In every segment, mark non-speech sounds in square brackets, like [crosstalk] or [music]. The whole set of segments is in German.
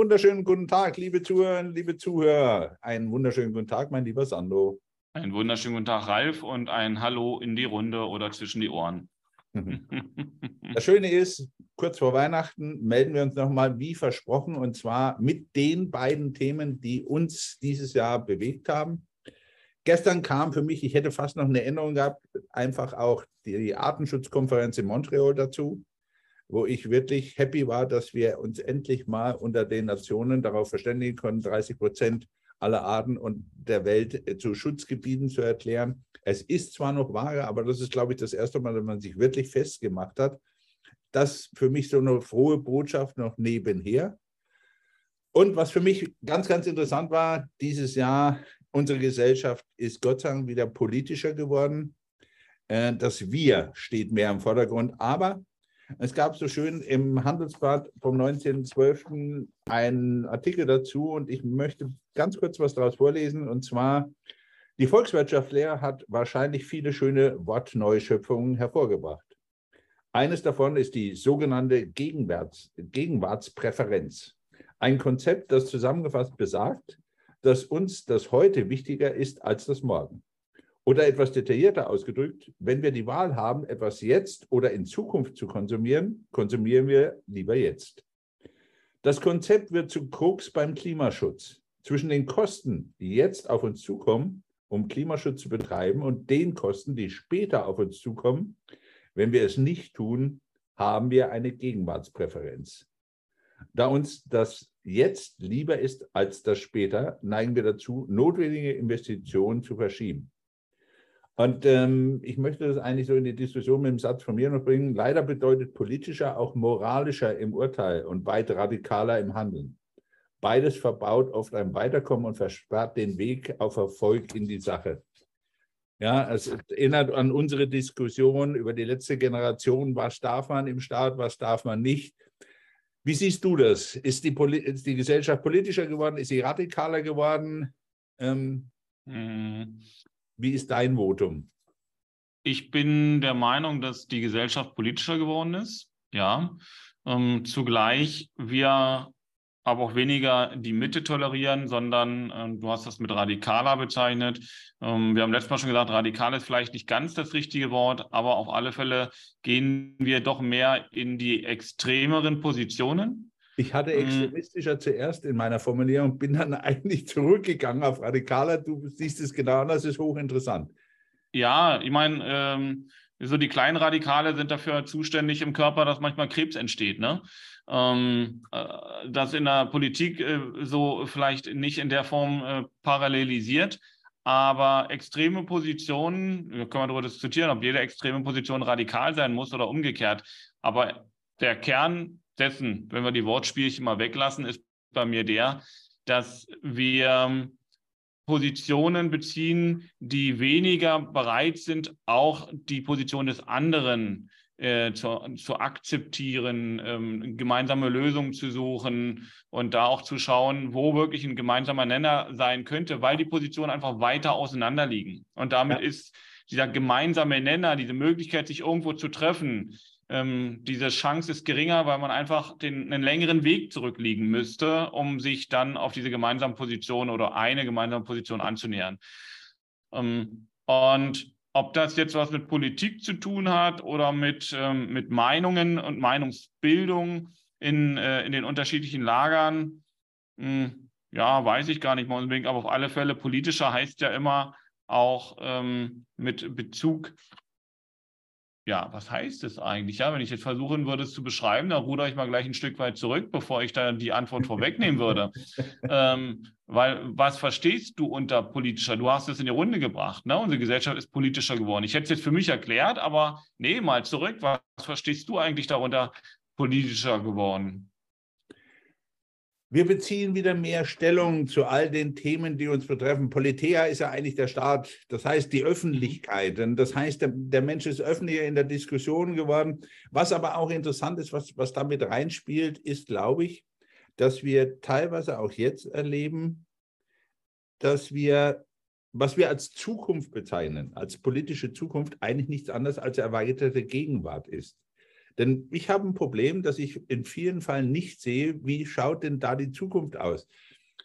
wunderschönen guten Tag, liebe Zuhörerinnen, liebe Zuhörer. Einen wunderschönen guten Tag, mein lieber Sandro. Einen wunderschönen guten Tag, Ralf, und ein Hallo in die Runde oder zwischen die Ohren. [laughs] Das Schöne ist, kurz vor Weihnachten melden wir uns nochmal wie versprochen und zwar mit den beiden Themen, die uns dieses Jahr bewegt haben. Gestern kam für mich, ich hätte fast noch eine Änderung gehabt, einfach auch die Artenschutzkonferenz in Montreal dazu, wo ich wirklich happy war, dass wir uns endlich mal unter den Nationen darauf verständigen konnten, 30 Prozent aller Arten und der Welt äh, zu Schutzgebieten zu erklären. Es ist zwar noch vage, aber das ist, glaube ich, das erste Mal, dass man sich wirklich festgemacht hat. Das für mich so eine frohe Botschaft noch nebenher. Und was für mich ganz, ganz interessant war, dieses Jahr unsere Gesellschaft ist Gott sei Dank wieder politischer geworden. Äh, das Wir steht mehr im Vordergrund. Aber es gab so schön im Handelsblatt vom 19.12. einen Artikel dazu und ich möchte ganz kurz was daraus vorlesen. Und zwar, die Volkswirtschaftslehre hat wahrscheinlich viele schöne Wortneuschöpfungen hervorgebracht. Eines davon ist die sogenannte Gegenwarts, Gegenwartspräferenz. Ein Konzept, das zusammengefasst besagt, dass uns das Heute wichtiger ist als das Morgen. Oder etwas detaillierter ausgedrückt, wenn wir die Wahl haben, etwas jetzt oder in Zukunft zu konsumieren, konsumieren wir lieber jetzt. Das Konzept wird zu Krux beim Klimaschutz. Zwischen den Kosten, die jetzt auf uns zukommen, um Klimaschutz zu betreiben, und den Kosten, die später auf uns zukommen, wenn wir es nicht tun, haben wir eine Gegenwartspräferenz. Da uns das jetzt lieber ist als das später, neigen wir dazu, notwendige Investitionen zu verschieben. Und ähm, ich möchte das eigentlich so in die Diskussion mit dem Satz von mir noch bringen. Leider bedeutet politischer auch moralischer im Urteil und weit radikaler im Handeln. Beides verbaut oft ein Weiterkommen und versperrt den Weg auf Erfolg in die Sache. Ja, es erinnert an unsere Diskussion über die letzte Generation. Was darf man im Staat, was darf man nicht? Wie siehst du das? Ist die, ist die Gesellschaft politischer geworden? Ist sie radikaler geworden? Ähm, mhm. Wie ist dein Votum? Ich bin der Meinung, dass die Gesellschaft politischer geworden ist. Ja. Ähm, zugleich wir aber auch weniger die Mitte tolerieren, sondern äh, du hast das mit radikaler bezeichnet. Ähm, wir haben letztes Mal schon gesagt, radikal ist vielleicht nicht ganz das richtige Wort, aber auf alle Fälle gehen wir doch mehr in die extremeren Positionen. Ich hatte mm. extremistischer mhm. zuerst in meiner Formulierung, bin dann [laughs] eigentlich zurückgegangen auf radikaler. Du siehst es genau anders, ist hochinteressant. Ja, ich meine, ähm, so die kleinen Radikale sind dafür zuständig im Körper, dass manchmal Krebs entsteht. Ne? ähm, äh, das in der Politik äh, so vielleicht nicht in der Form äh, parallelisiert. Aber extreme Positionen, da können wir darüber diskutieren, ob jede extreme Position radikal sein muss oder umgekehrt. Aber der Kern dessen, wenn wir die Wortspielchen mal weglassen, ist bei mir der, dass wir Positionen beziehen, die weniger bereit sind, auch die Position des anderen äh, zu, zu, akzeptieren, ähm, gemeinsame Lösungen zu suchen und da auch zu schauen, wo wirklich ein gemeinsamer Nenner sein könnte, weil die Positionen einfach weiter auseinander liegen. Und damit ja. ist dieser gemeinsame Nenner, diese Möglichkeit, sich irgendwo zu treffen, ähm, diese Chance ist geringer, weil man einfach den, einen längeren Weg zurückliegen müsste, um sich dann auf diese gemeinsame Position oder eine gemeinsame Position anzunähern. Ähm, und ob das jetzt was mit Politik zu tun hat oder mit, ähm, mit Meinungen und Meinungsbildung in, äh, in den unterschiedlichen Lagern, mh, hm, ja, weiß ich gar nicht mal unbedingt, aber auf alle Fälle politischer heißt ja immer auch ähm, mit Bezug ja, was heißt es eigentlich? Ja, wenn ich jetzt versuchen würde, es zu beschreiben, dann rudere ich mal gleich ein Stück weit zurück, bevor ich da die Antwort vorwegnehmen würde. [laughs] ähm, weil was verstehst du unter politischer? Du hast es in die Runde gebracht. Ne? Unsere Gesellschaft ist politischer geworden. Ich hätte es jetzt für mich erklärt, aber nee, mal zurück. Was verstehst du eigentlich darunter politischer geworden? Wir beziehen wieder mehr Stellung zu all den Themen, die uns betreffen. Politea ist ja eigentlich der Staat, das heißt die Öffentlichkeit. Und das heißt, der, der, Mensch ist öffentlicher in der Diskussion geworden. Was aber auch interessant ist, was, was damit reinspielt, ist, glaube ich, dass wir teilweise auch jetzt erleben, dass wir, was wir als Zukunft bezeichnen, als politische Zukunft, eigentlich nichts anderes als erweiterte Gegenwart ist. Denn ich habe ein Problem, dass ich in vielen Fällen nicht sehe, wie schaut denn da die Zukunft aus.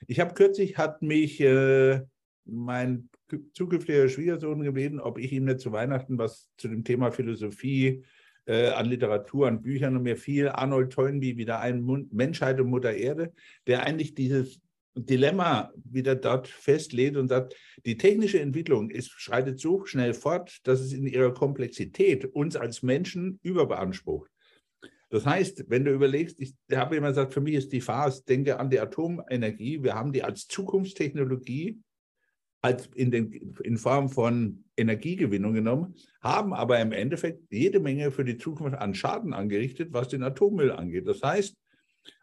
Ich habe kürzlich, hat mich äh, mein zukünftiger Schwiegersohn gebeten, ob ich ihm nicht zu Weihnachten was zu dem Thema Philosophie, äh, an Literatur, an Büchern und mir viel Arnold Toynbee, wieder ein Menschheit und Mutter Erde, der eigentlich dieses Dilemma wieder dort festlegt und sagt, die technische Entwicklung ist, schreitet so schnell fort, dass es in ihrer Komplexität uns als Menschen überbeansprucht. Das heißt, wenn du überlegst, ich habe immer gesagt, für mich ist die Phase, denke an die Atomenergie, wir haben die als Zukunftstechnologie als in, den, in Form von Energiegewinnung genommen, haben aber im Endeffekt jede Menge für die Zukunft an Schaden angerichtet, was den Atommüll angeht. Das heißt,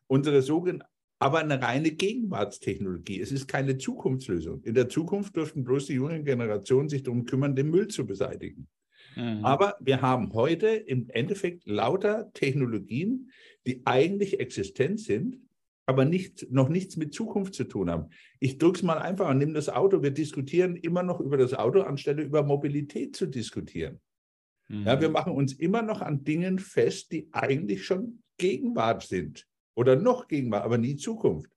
unsere sogenannte aber eine reine Gegenwartstechnologie. Es ist keine Zukunftslösung. In der Zukunft dürften bloß die jungen Generationen sich darum kümmern, den Müll zu beseitigen. Mhm. Aber wir haben heute im Endeffekt lauter Technologien, die eigentlich existent sind, aber nicht, noch nichts mit Zukunft zu tun haben. Ich drücke es mal einfach und nehme das Auto. Wir diskutieren immer noch über das Auto, anstelle über Mobilität zu diskutieren. Mhm. Ja, wir machen uns immer noch an Dingen fest, die eigentlich schon Gegenwart sind oder noch Gegenwart, aber nie Zukunft.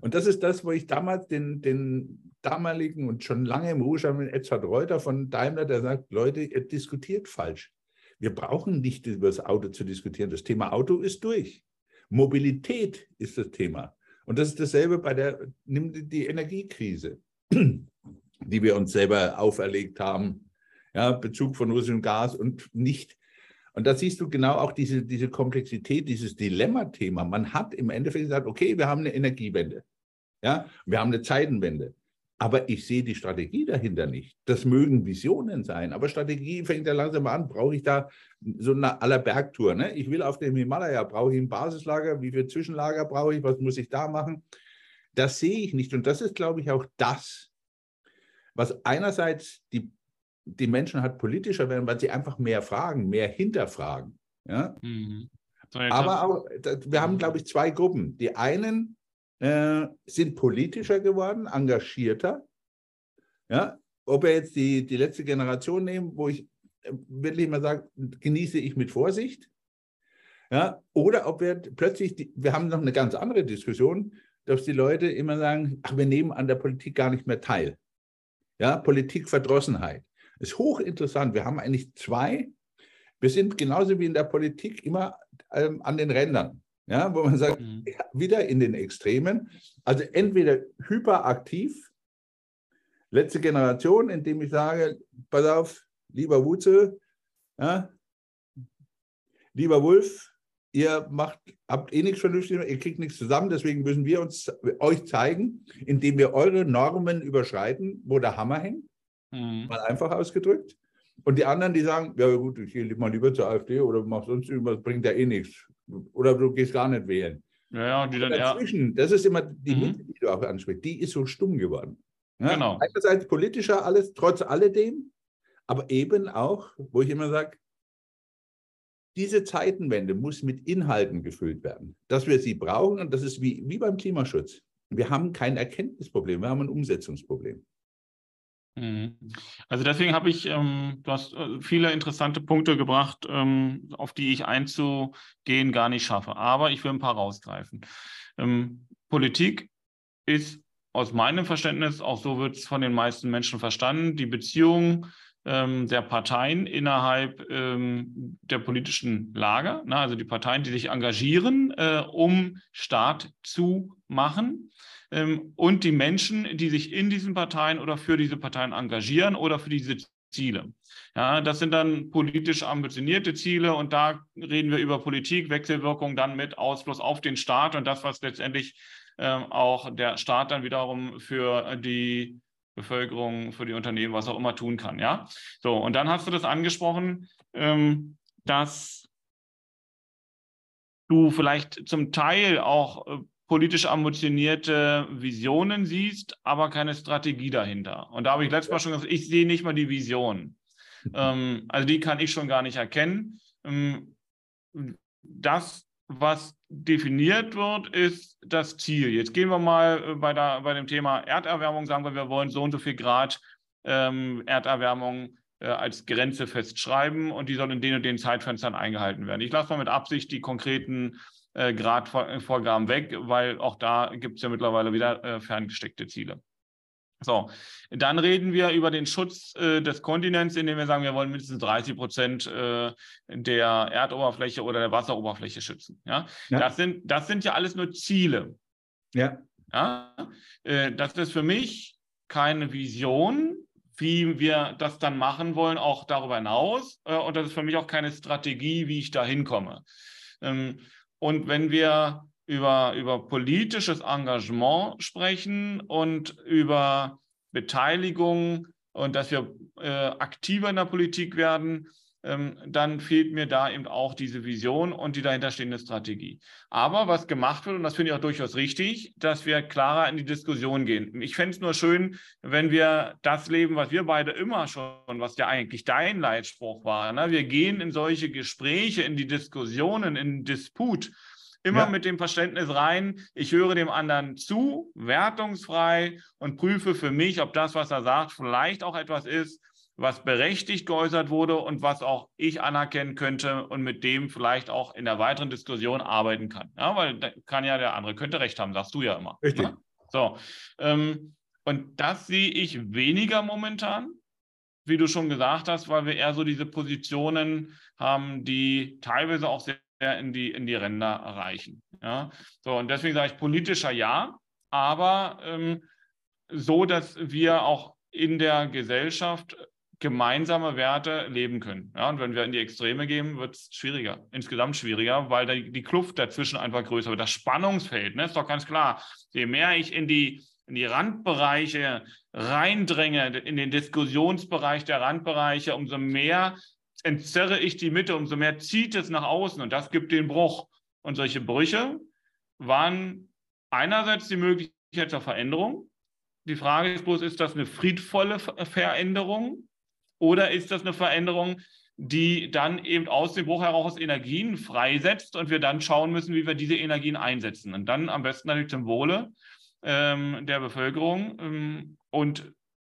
Und das ist das, wo ich damals den, den damaligen und schon lange im Ruhestand mit Edzard Reuter von Daimler, der sagt, Leute, ihr diskutiert falsch. Wir brauchen nicht über das Auto zu diskutieren. Das Thema Auto ist durch. Mobilität ist das Thema. Und das ist dasselbe bei der, nimm die Energiekrise, die wir uns selber auferlegt haben. Ja, Bezug von russischem Gas und nicht und da siehst du genau auch diese, diese Komplexität, dieses Dilemma-Thema. Man hat im Endeffekt gesagt, okay, wir haben eine Energiewende. Ja, wir haben eine Zeitenwende. Aber ich sehe die Strategie dahinter nicht. Das mögen Visionen sein, aber Strategie fängt ja langsam an. Brauche ich da so eine aller Bergtour? Ne? Ich will auf dem Himalaya, brauche ich ein Basislager? Wie viel Zwischenlager brauche ich? Was muss ich da machen? Das sehe ich nicht. Und das ist, glaube ich, auch das, was einerseits die die Menschen halt politischer werden, weil sie einfach mehr fragen, mehr hinterfragen. Ja? Mhm. So, Aber auch, wir haben, glaube ich, zwei Gruppen. Die einen äh, sind politischer geworden, engagierter. Ja? Ob wir jetzt die, die letzte Generation nehmen, wo ich äh, wirklich mal sage, genieße ich mit Vorsicht. Ja? Oder ob wir plötzlich, die, wir haben noch eine ganz andere Diskussion, dass die Leute immer sagen, ach, wir nehmen an der Politik gar nicht mehr teil. Ja, Politikverdrossenheit ist hochinteressant. Wir haben eigentlich zwei. Wir sind genauso wie in der Politik immer ähm, an den Rändern, ja, wo man sagt, mhm. wieder in den Extremen. Also entweder hyperaktiv, letzte Generation, indem ich sage, pass auf, lieber Wutze, ja, lieber Wolf, ihr macht, habt eh nichts Vernünftiges, ihr kriegt nichts zusammen, deswegen müssen wir uns euch zeigen, indem wir eure Normen überschreiten, wo der Hammer hängt. Mhm. Mal einfach ausgedrückt. Und die anderen, die sagen, ja gut, ich gehe mal lieber zur AfD oder mach sonst irgendwas, bringt ja eh nichts. Oder du gehst gar nicht wählen. Ja, ja, die dann dazwischen, das ist immer die mhm. Mitte, die du auch ansprichst, die ist so stumm geworden. Ja? Genau. Einerseits politischer alles, trotz alledem, aber eben auch, wo ich immer sage, diese Zeitenwende muss mit Inhalten gefüllt werden, dass wir sie brauchen und das ist wie, wie beim Klimaschutz. Wir haben kein Erkenntnisproblem, wir haben ein Umsetzungsproblem. Mhm. Also deswegen habe ich, ähm, du hast äh, viele interessante Punkte gebracht, ähm, auf die ich einzugehen gar nicht schaffe. Aber ich will ein paar rausgreifen. Ähm, Politik ist aus meinem Verständnis, auch so wird es von den meisten Menschen verstanden, die Beziehung ähm, der Parteien innerhalb ähm, der politischen Lager, na, also die Parteien, die sich engagieren, äh, um Staat zu machen und die Menschen, die sich in diesen Parteien oder für diese Parteien engagieren oder für diese Ziele. Ja, das sind dann politisch ambitionierte Ziele und da reden wir über Politik, Wechselwirkung dann mit Ausfluss auf den Staat und das, was letztendlich ähm, auch der Staat dann wiederum für die Bevölkerung, für die Unternehmen, was auch immer tun kann. Ja, so und dann hast du das angesprochen, ähm, dass du vielleicht zum Teil auch äh, politisch ambitionierte Visionen siehst, aber keine Strategie dahinter. Und da habe ich letztes Mal schon gesagt, ich sehe nicht mal die Vision. ähm, also die kann ich schon gar nicht erkennen. Ähm, das, was definiert wird, ist das Ziel. Jetzt gehen wir mal äh, bei, der, bei dem Thema Erderwärmung, sagen wir, wir wollen so und so viel Grad ähm, Erderwärmung äh, als Grenze festschreiben und die sollen in den und den Zeitfenstern eingehalten werden. Ich lasse mal mit Absicht die konkreten äh, Gradvorgaben weg, weil auch da gibt es ja mittlerweile wieder äh, ferngesteckte Ziele. So, dann reden wir über den Schutz äh, des Kontinents, indem wir sagen, wir wollen mindestens 30 Prozent äh, der Erdoberfläche oder der Wasseroberfläche schützen. Ja? ja? Das, sind, das sind ja alles nur Ziele. Ja. ja? Äh, das ist für mich keine Vision, wie wir das dann machen wollen, auch darüber hinaus. Äh, und das ist für mich auch keine Strategie, wie ich da hinkomme. Ähm, und wenn wir über, über politisches Engagement sprechen und über Beteiligung und dass wir äh, aktiver in der Politik werden, dann fehlt mir da eben auch diese Vision und die dahinterstehende Strategie. Aber was gemacht wird, und das finde ich auch durchaus richtig, dass wir klarer in die Diskussion gehen. Ich fände es nur schön, wenn wir das leben, was wir beide immer schon, was ja eigentlich dein Leitspruch war. Ne? Wir gehen in solche Gespräche, in die Diskussionen, in Disput Immer ja. mit dem Verständnis rein, ich höre dem anderen zu, wertungsfrei und prüfe für mich, ob das, was er sagt, vielleicht auch etwas ist, was berechtigt geäußert wurde und was auch ich anerkennen könnte und mit dem vielleicht auch in der weiteren Diskussion arbeiten kann. Ja, weil kann ja der andere könnte recht haben, sagst du ja immer. Richtig. Ja? So. Ähm, und das sehe ich weniger momentan, wie du schon gesagt hast, weil wir eher so diese Positionen haben, die teilweise auch sehr in die, in die Ränder erreichen. Ja? So, und deswegen sage ich politischer Ja, aber ähm, so, dass wir auch in der Gesellschaft gemeinsame Werte leben können. Ja, und wenn wir in die Extreme gehen, wird es schwieriger, insgesamt schwieriger, weil die, die Kluft dazwischen einfach größer wird. Das Spannungsfeld, ne, ist doch ganz klar. Je mehr ich in die, in die Randbereiche reindränge, in den Diskussionsbereich der Randbereiche, umso mehr entzerre ich die Mitte, umso mehr zieht es nach außen und das gibt den Bruch. Und solche Brüche waren einerseits die Möglichkeit zur Veränderung. Die Frage ist bloß, ist das eine friedvolle Veränderung oder ist das eine Veränderung, die dann eben aus dem Bruch heraus Energien freisetzt und wir dann schauen müssen, wie wir diese Energien einsetzen. Und dann am besten natürlich zum Wohle ähm, der Bevölkerung. Ähm, und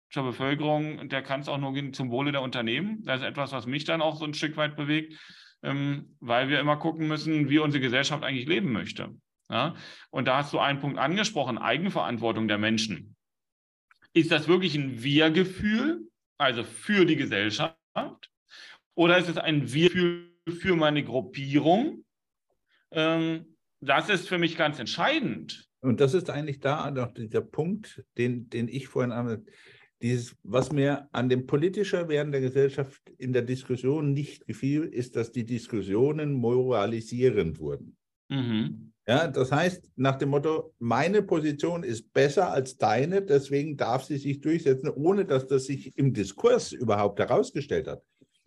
zur Bevölkerung, der kann es auch nur zum Wohle der Unternehmen. Das ist etwas, was mich dann auch so ein Stück weit bewegt, ähm, weil wir immer gucken müssen, wie unsere Gesellschaft eigentlich leben möchte. Ja? Und da hast du einen Punkt angesprochen, Eigenverantwortung der Menschen. Ist das wirklich ein Wir-Gefühl, also für die Gesellschaft? Oder ist es ein Wir-Gefühl für meine Gruppierung? Ähm, das ist für mich ganz entscheidend. Und das ist eigentlich da noch der Punkt, den, den ich vorhin dieses, was mir an dem politischer Werden der Gesellschaft in der Diskussion nicht gefiel, ist, dass die Diskussionen moralisierend wurden. Mhm. Ja, das heißt, nach dem Motto, meine Position ist besser als deine, deswegen darf sie sich durchsetzen, ohne dass das sich im Diskurs überhaupt herausgestellt hat.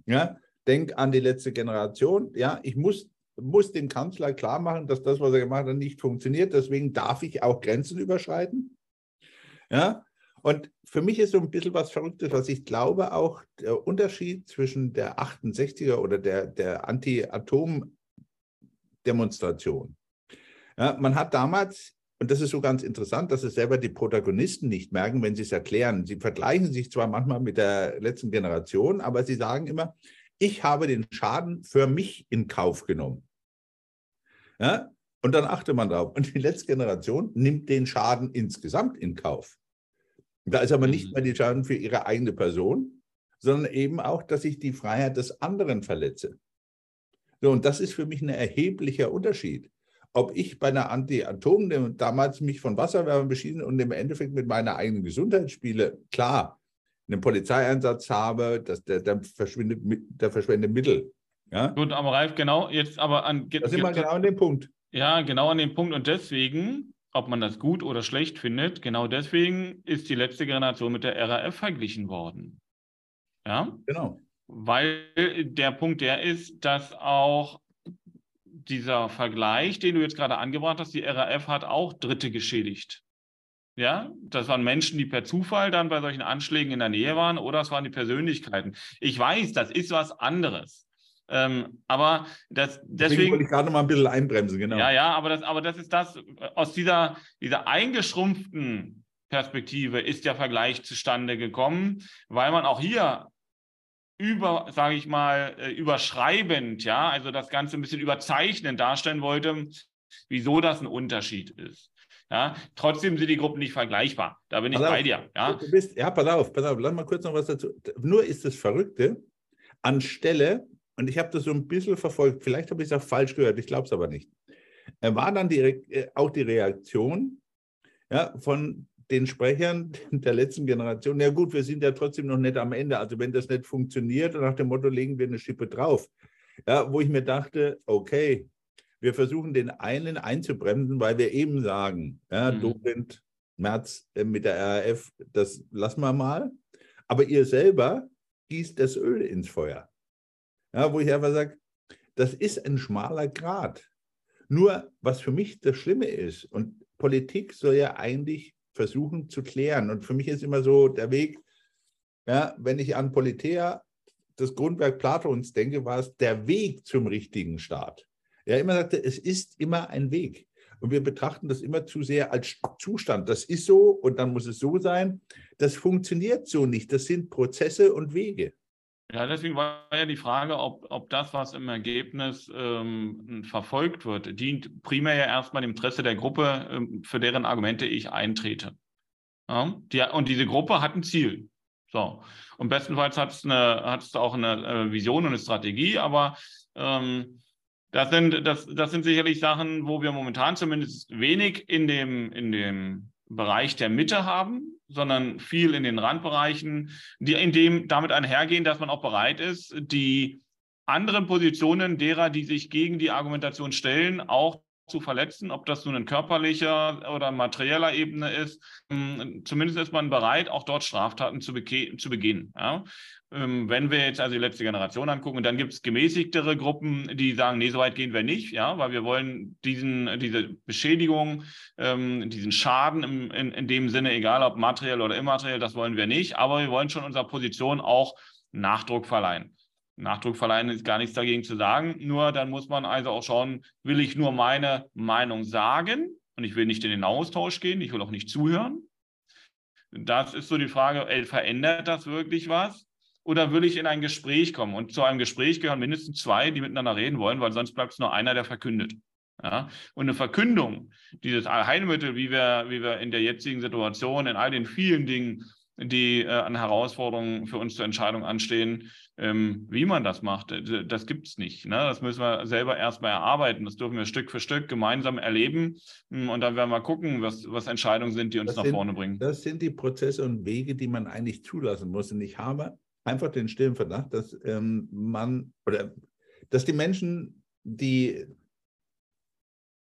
Ja, denk an die letzte Generation. Ja, ich muss, muss dem Kanzler klar machen, dass das, was er gemacht hat, nicht funktioniert. Deswegen darf ich auch Grenzen überschreiten. Ja, und für mich ist so ein bisschen was Verrücktes, was ich glaube, auch der Unterschied zwischen der 68er oder der, der Anti-Atom-Demonstration. Ja, man hat damals, und das ist so ganz interessant, dass es selber die Protagonisten nicht merken, wenn sie es erklären. Sie vergleichen sich zwar manchmal mit der letzten Generation, aber sie sagen immer, ich habe den Schaden für mich in Kauf genommen. Ja? Und dann achte man drauf. Und die letzte Generation nimmt den Schaden insgesamt in Kauf. Da ist aber nicht mhm. mehr die Schaden für ihre eigene Person, sondern eben auch, dass ich die Freiheit des anderen verletze. So, und das ist für mich ein erheblicher Unterschied. Ob ich bei einer Anti-Atom damals mich von Wasserwerfern beschießen und im Endeffekt mit meiner eigenen Gesundheit spiele, klar, einen Polizeieinsatz habe, dass der, der verschwindet, der verschwendet Mittel. Ja? Gut, aber Ralf, genau, jetzt aber an. Da sind wir genau an dem Punkt. Ja, genau an dem Punkt. Und deswegen ob man das gut oder schlecht findet, genau deswegen ist die letzte Generation mit der RAF verglichen worden. Ja? Genau. Weil der Punkt der ist, dass auch dieser Vergleich, den du jetzt gerade angebracht hast, die RAF hat auch Dritte geschädigt. Ja, das waren Menschen, die per Zufall dann bei solchen Anschlägen in der Nähe waren oder es waren die Persönlichkeiten. Ich weiß, das ist was anderes. Ähm, aber das, deswegen, deswegen wollte ich gerade noch mal ein bisschen einbremsen, genau. Ja, ja, aber das, aber das ist das, aus dieser, dieser eingeschrumpften Perspektive ist der Vergleich zustande gekommen, weil man auch hier über, sage ich mal, äh, überschreibend, ja, also das Ganze ein bisschen überzeichnend darstellen wollte, wieso das ein Unterschied ist. Ja, trotzdem sind die Gruppen nicht vergleichbar. Da bin ich pass bei dir. Ja? Du bist, ja, pass auf, pass auf, lass mal kurz noch was dazu. Nur ist das Verrückte, anstelle, und ich habe das so ein bisschen verfolgt, vielleicht habe ich es auch falsch gehört, ich glaube es aber nicht, war dann die, äh, auch die Reaktion ja, von den Sprechern [laughs] der letzten Generation, ja gut, wir sind ja trotzdem noch nicht am Ende. Also wenn das nicht funktioniert, nach dem Motto legen wir eine Schippe drauf. Ja, wo ich mir dachte, okay, wir versuchen den einen einzubremsen, weil wir eben sagen, ja, mhm. Dobrindt, März äh, mit der RAF, das lassen wir mal. Aber ihr selber gießt das Öl ins Feuer. Ja, wo ich einfach sage, das ist ein schmaler Grat. Nur, was für mich das Schlimme ist, und Politik soll ja eigentlich versuchen zu klären. Und für mich ist immer so der Weg, ja, wenn ich an Politea, das Grundwerk Platons denke, war es der Weg zum richtigen Staat. Er immer sagte, es ist immer ein Weg. Und wir betrachten das immer zu sehr als Zustand. Das ist so und dann muss es so sein. Das funktioniert so nicht. Das sind Prozesse und Wege. Ja, deswegen war ja die Frage, ob, ob das, was im Ergebnis ähm, verfolgt wird, dient primär ja erstmal dem Interesse der Gruppe, ähm, für deren Argumente ich eintrete. Ja, die, und diese Gruppe hat ein Ziel. So. Und bestenfalls hat es hat's auch eine äh, Vision und eine Strategie, aber ähm, das, sind, das, das sind sicherlich Sachen, wo wir momentan zumindest wenig in dem, in dem Bereich der Mitte haben, sondern viel in den Randbereichen, die in dem damit einhergehen, dass man auch bereit ist, die anderen Positionen derer, die sich gegen die Argumentation stellen, auch zu verletzen, ob das nun in körperlicher oder materieller Ebene ist. Ähm, zumindest ist man bereit, auch dort Straftaten zu, zu begehen. Ja? Ähm, wenn wir jetzt also die letzte Generation angucken, dann gibt es gemäßigtere Gruppen, die sagen, nee, so weit gehen wir nicht, ja, weil wir wollen diesen, diese Beschädigung, ähm, diesen Schaden im, in, in dem Sinne, egal ob materiell oder immateriell, das wollen wir nicht, aber wir wollen schon unserer Position auch Nachdruck verleihen. Nachdruck verleihen ist gar nichts dagegen zu sagen, nur dann muss man also auch schauen, will ich nur meine Meinung sagen und ich will nicht in den Austausch gehen, ich will auch nicht zuhören. Das ist so die Frage, ey, verändert das wirklich was? Oder will ich in ein Gespräch kommen? Und zu einem Gespräch gehören mindestens zwei, die miteinander reden wollen, weil sonst bleibt es nur einer, der verkündet. Ja? Und eine Verkündung, dieses Heilmittel, wie wir, wie wir in der jetzigen Situation, in all den vielen Dingen, die äh, an Herausforderungen für uns zur Entscheidung anstehen, ähm, wie man das macht, äh, das gibt es nicht. Ne? Das müssen wir selber erstmal erarbeiten. Das dürfen wir Stück für Stück gemeinsam erleben. Hm, und dann werden wir gucken, was, was Entscheidungen sind, die uns das nach sind, vorne bringen. Das sind die Prozesse und Wege, die man eigentlich zulassen muss. Und ich habe einfach den stillen Verdacht, dass ähm, man oder dass die Menschen, die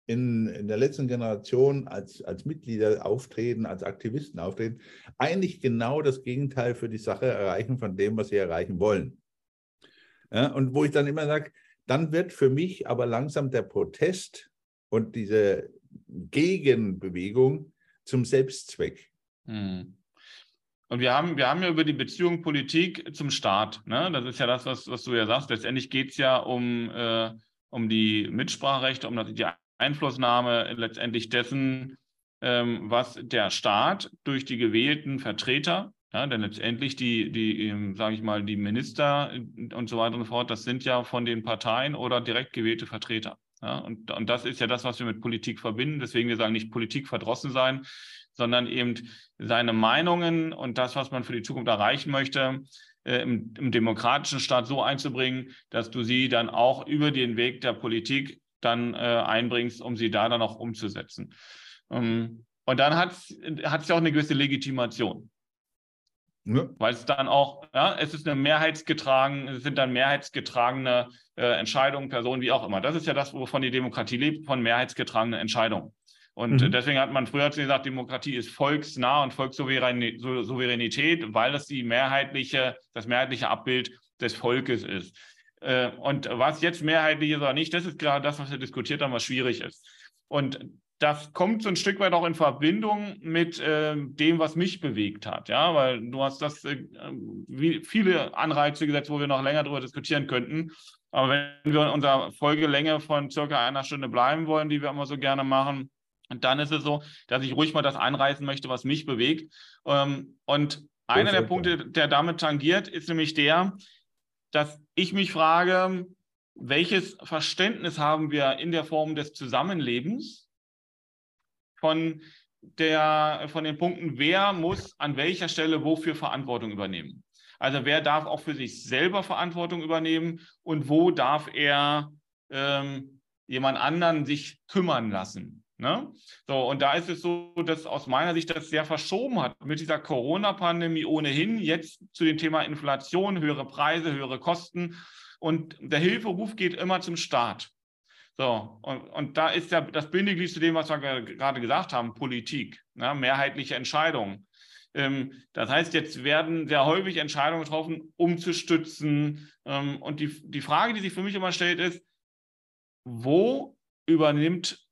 in, in der letzten Generation als, als Mitglieder auftreten, als Aktivisten auftreten, eigentlich genau das Gegenteil für die Sache erreichen von dem, was sie erreichen wollen. Ja, und wo ich dann immer sage, dann wird für mich aber langsam der Protest und diese Gegenbewegung zum Selbstzweck. Hm. Und wir haben, wir haben ja über die Beziehung Politik zum Staat. Ne? Das ist ja das, was, was du ja sagst. Letztendlich geht es ja um, äh, um die Mitspracherechte, um die Einflussnahme letztendlich dessen, ähm, was der Staat durch die gewählten Vertreter, ja, denn letztendlich die, die ähm, sage ich mal, die Minister und so weiter und so fort, das sind ja von den Parteien oder direkt gewählte Vertreter. Ja, und, und das ist ja das, was wir mit Politik verbinden. Deswegen wir sagen nicht Politik verdrossen sein, sondern eben seine Meinungen und das, was man für die Zukunft erreichen möchte, äh, im, im, demokratischen Staat so einzubringen, dass du sie dann auch über den Weg der Politik dann äh, einbringst, um sie da dann auch umzusetzen. Ähm, und dann hat es ja auch eine gewisse Legitimation. Ja. Weil es dann auch, ja, es ist eine mehrheitsgetragen, es sind dann mehrheitsgetragene äh, Entscheidungen, Personen, wie auch immer. Das ist ja das, wovon die Demokratie lebt, von mehrheitsgetragenen Entscheidungen. Und mhm. deswegen hat man früher gesagt, Demokratie ist volksnah und Volkssouveränität, weil es die mehrheitliche, das mehrheitliche Abbild des Volkes ist. Äh, und was jetzt mehrheitlich ist oder nicht, das ist gerade das, was wir diskutiert haben, was schwierig ist. Und das kommt so ein Stück weit auch in Verbindung mit äh, dem, was mich bewegt hat. Ja, weil du hast das äh, wie viele Anreize gesetzt, wo wir noch länger darüber diskutieren könnten. Aber wenn wir in unserer Folgelänge von circa einer Stunde bleiben wollen, die wir immer so gerne machen, dann ist es so, dass ich ruhig mal das einreißen möchte, was mich bewegt. Ähm, und einer der Punkte, der damit tangiert, ist nämlich der, dass ich mich frage, welches Verständnis haben wir in der Form des Zusammenlebens von, der, von den Punkten, wer muss an welcher Stelle wofür Verantwortung übernehmen? Also wer darf auch für sich selber Verantwortung übernehmen und wo darf er ähm, jemand anderen sich kümmern lassen? Ne? So, und da ist es so, dass aus meiner Sicht das sehr verschoben hat mit dieser Corona-Pandemie ohnehin, jetzt zu dem Thema Inflation, höhere Preise, höhere Kosten. Und der Hilferuf geht immer zum Staat. So, und, und da ist ja das Bindeglied zu dem, was wir gerade gesagt haben, Politik, ne? mehrheitliche Entscheidungen. Ähm, das heißt, jetzt werden sehr häufig Entscheidungen getroffen, um zu stützen. Ähm, und die, die Frage, die sich für mich immer stellt, ist, wo übernimmt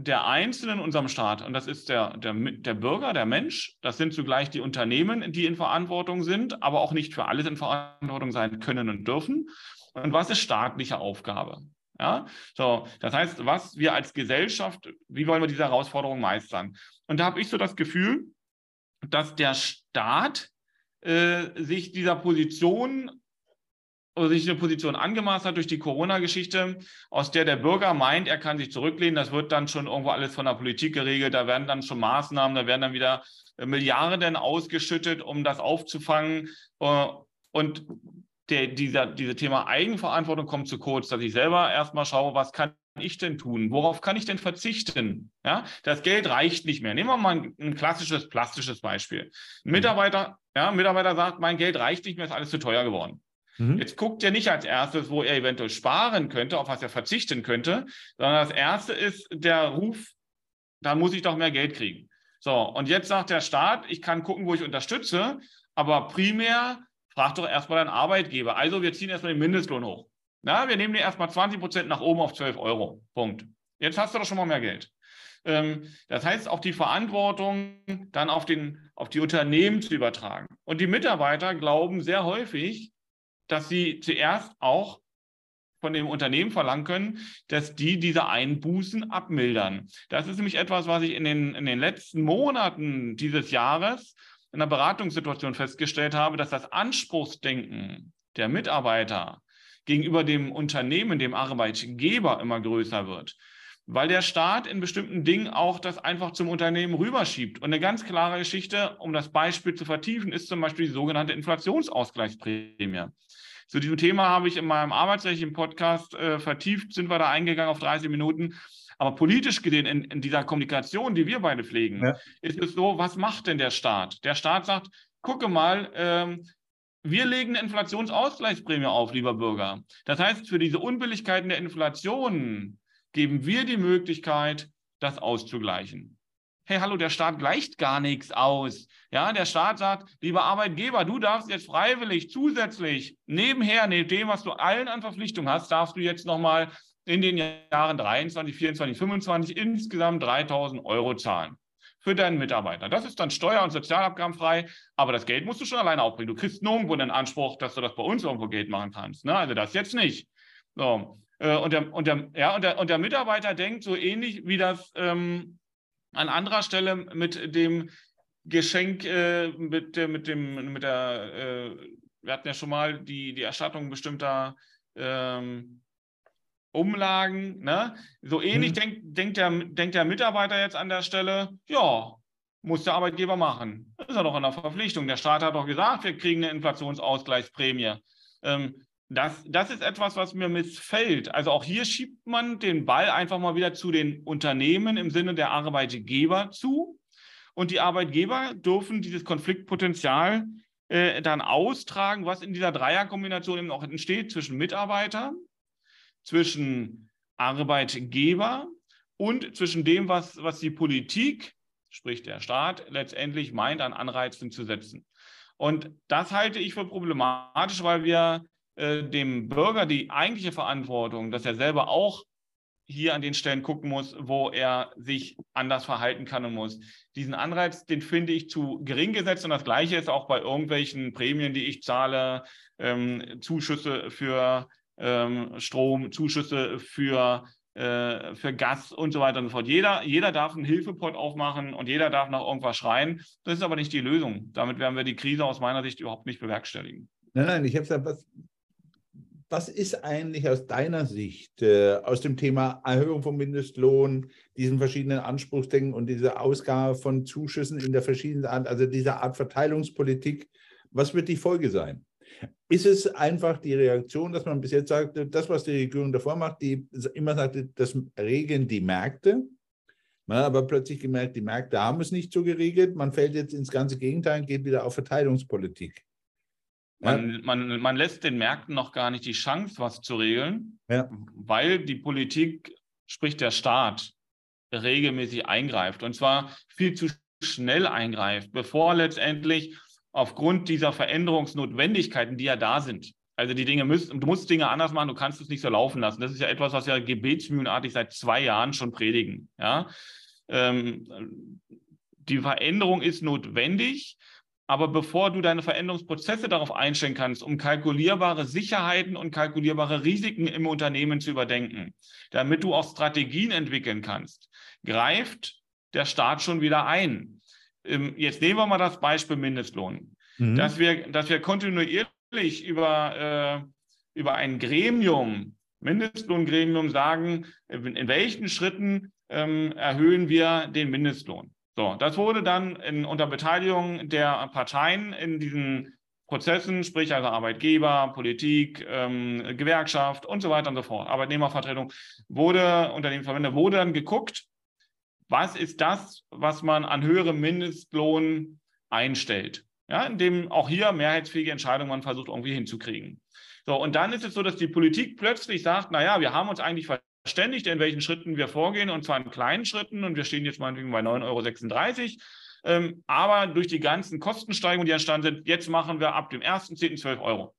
der Einzelne in unserem Staat, und das ist der, der, der Bürger, der Mensch, das sind zugleich die Unternehmen, die in Verantwortung sind, aber auch nicht für alles in Verantwortung sein können und dürfen. Und was ist staatliche Aufgabe? Ja, so, das heißt, was wir als Gesellschaft, wie wollen wir diese Herausforderung meistern? Und da habe ich so das Gefühl, dass der Staat äh, sich dieser Position oder sich eine Position angemaßt hat durch die Corona-Geschichte, aus der der Bürger meint, er kann sich zurücklehnen. Das wird dann schon irgendwo alles von der Politik geregelt. Da werden dann schon Maßnahmen, da werden dann wieder äh, Milliarden ausgeschüttet, um das aufzufangen. Äh, und der, dieser, dieses Thema Eigenverantwortung kommt zu kurz, dass ich selber erstmal schaue, was kann ich denn tun? Worauf kann ich denn verzichten? Ja, das Geld reicht nicht mehr. Nehmen wir mal ein, ein klassisches plastisches Beispiel. Ein Mitarbeiter, ja, Mitarbeiter sagt, mein Geld reicht nicht mehr, ist alles zu teuer geworden. Mhm. Jetzt guckt er nicht als erstes, wo er eventuell sparen könnte, auf was er verzichten könnte, sondern das erste ist der Ruf, da muss ich doch mehr Geld kriegen. So, und jetzt sagt der Staat, ich kann gucken, wo ich unterstütze, aber primär frag doch erstmal deinen Arbeitgeber. Also wir ziehen erstmal den Mindestlohn hoch. Na, wir nehmen dir erstmal 20 Prozent nach oben auf 12 Euro. Punkt. Jetzt hast du doch schon mal mehr Geld. Ähm, das heißt, auch die Verantwortung dann auf, den, auf die Unternehmen zu übertragen. Und die Mitarbeiter glauben sehr häufig, dass sie zuerst auch von dem Unternehmen verlangen können, dass die diese Einbußen abmildern. Das ist nämlich etwas, was ich in den, in den letzten Monaten dieses Jahres in der Beratungssituation festgestellt habe, dass das Anspruchsdenken der Mitarbeiter gegenüber dem Unternehmen, dem Arbeitgeber immer größer wird, weil der Staat in bestimmten Dingen auch das einfach zum Unternehmen rüberschiebt. Und eine ganz klare Geschichte, um das Beispiel zu vertiefen, ist zum Beispiel die sogenannte Inflationsausgleichsprämie. Zu diesem Thema habe ich in meinem arbeitsrechtlichen Podcast äh, vertieft, sind wir da eingegangen auf 30 Minuten. Aber politisch gesehen, in, in dieser Kommunikation, die wir beide pflegen, ja. ist es so, was macht denn der Staat? Der Staat sagt, gucke mal, ähm, wir legen eine Inflationsausgleichsprämie auf, lieber Bürger. Das heißt, für diese Unbilligkeiten der Inflation geben wir die Möglichkeit, das auszugleichen hey, hallo, der Staat gleicht gar nichts aus. Ja, der Staat sagt, lieber Arbeitgeber, du darfst jetzt freiwillig zusätzlich nebenher, neben dem, was du allen an Verpflichtungen hast, darfst du jetzt nochmal in den Jahren 23, 24, 25 insgesamt 3000 Euro zahlen für deinen Mitarbeiter. Das ist dann steuer- und sozialabgabenfrei, aber das Geld musst du schon alleine aufbringen. Du kriegst nirgendwo einen Anspruch, dass du das bei uns irgendwo Geld machen kannst. Ne? Also das jetzt nicht. So. Äh, und der, und, der, ja, und, der, und der Mitarbeiter denkt so ähnlich wie das ähm, an anderer Stelle mit dem Geschenk, äh, mit, der, mit dem, mit der, äh, wir hatten ja schon mal die, die Erstattung bestimmter ähm, Umlagen. Ne? So ähnlich hm. denkt, denkt, der, denkt der Mitarbeiter jetzt an der Stelle, ja, muss der Arbeitgeber machen. Das ist ja doch in der Verpflichtung. Der Staat hat doch gesagt, wir kriegen eine Inflationsausgleichsprämie. Ähm, das, das ist etwas, was mir missfällt. Also auch hier schiebt man den Ball einfach mal wieder zu den Unternehmen im Sinne der Arbeitgeber zu. Und die Arbeitgeber dürfen dieses Konfliktpotenzial äh, dann austragen, was in dieser Dreierkombination eben auch entsteht zwischen Mitarbeiter, zwischen Arbeitgeber und zwischen dem, was, was die Politik, sprich der Staat, letztendlich meint, an Anreizen zu setzen. Und das halte ich für problematisch, weil wir äh, dem Bürger die eigentliche Verantwortung, dass er selber auch hier an den Stellen gucken muss, wo er sich anders verhalten kann und muss. Diesen Anreiz, den finde ich zu gering gesetzt und das Gleiche ist auch bei irgendwelchen Prämien, die ich zahle, ähm, Zuschüsse für ähm, Strom, Zuschüsse für, äh, für Gas und so weiter und so fort. Jeder, jeder darf einen Hilfepot aufmachen und jeder darf nach irgendwas schreien. Das ist aber nicht die Lösung. Damit werden wir die Krise aus meiner Sicht überhaupt nicht bewerkstelligen. Nein, nein, ich habe es ja was was ist eigentlich aus deiner Sicht äh, aus dem Thema Erhöhung vom Mindestlohn, diesen verschiedenen Anspruchsdenken und dieser Ausgabe von Zuschüssen in der verschiedenen Art, also dieser Art Verteilungspolitik, was wird die Folge sein? Ist es einfach die Reaktion, dass man bis jetzt sagt, das, was die Regierung davor macht, die immer sagte, das regeln die Märkte? Man hat aber plötzlich gemerkt, die Märkte haben es nicht so geregelt. Man fällt jetzt ins ganze Gegenteil und geht wieder auf Verteilungspolitik. Man, ja. man, man lässt den Märkten noch gar nicht die Chance, was zu regeln, ja. weil die Politik, sprich der Staat, regelmäßig eingreift. Und zwar viel zu schnell eingreift, bevor letztendlich aufgrund dieser Veränderungsnotwendigkeiten, die ja da sind. Also die Dinge müssen, du musst Dinge anders machen, du kannst es nicht so laufen lassen. Das ist ja etwas, was ja gebetsmühlenartig seit zwei Jahren schon predigen. Ja? Ähm, die Veränderung ist notwendig, aber bevor du deine Veränderungsprozesse darauf einstellen kannst, um kalkulierbare Sicherheiten und kalkulierbare Risiken im Unternehmen zu überdenken, damit du auch Strategien entwickeln kannst, greift der Staat schon wieder ein. Ähm, jetzt nehmen wir mal das Beispiel Mindestlohn. Mhm. Dass, wir, dass wir kontinuierlich über, äh, über ein Gremium, Mindestlohngremium sagen, in, in welchen Schritten ähm, erhöhen wir den Mindestlohn. So, das wurde dann in, unter Beteiligung der Parteien in diesen Prozessen, sprich also Arbeitgeber, Politik, ähm, Gewerkschaft und so weiter und so fort, Arbeitnehmervertretung, wurde, Unternehmensverbände, wurde dann geguckt, was ist das, was man an höherem Mindestlohn einstellt. Ja, indem auch hier mehrheitsfähige Entscheidungen man versucht irgendwie hinzukriegen. So, und dann ist es so, dass die Politik plötzlich sagt, naja, wir haben uns eigentlich verständigt, in welchen Schritten wir vorgehen, und zwar in kleinen Schritten, und wir stehen jetzt meinetwegen bei 9,36 Euro. Ähm, aber durch die ganzen Kostensteigerungen, die entstanden sind, jetzt machen wir ab dem 1.10. 12 Euro.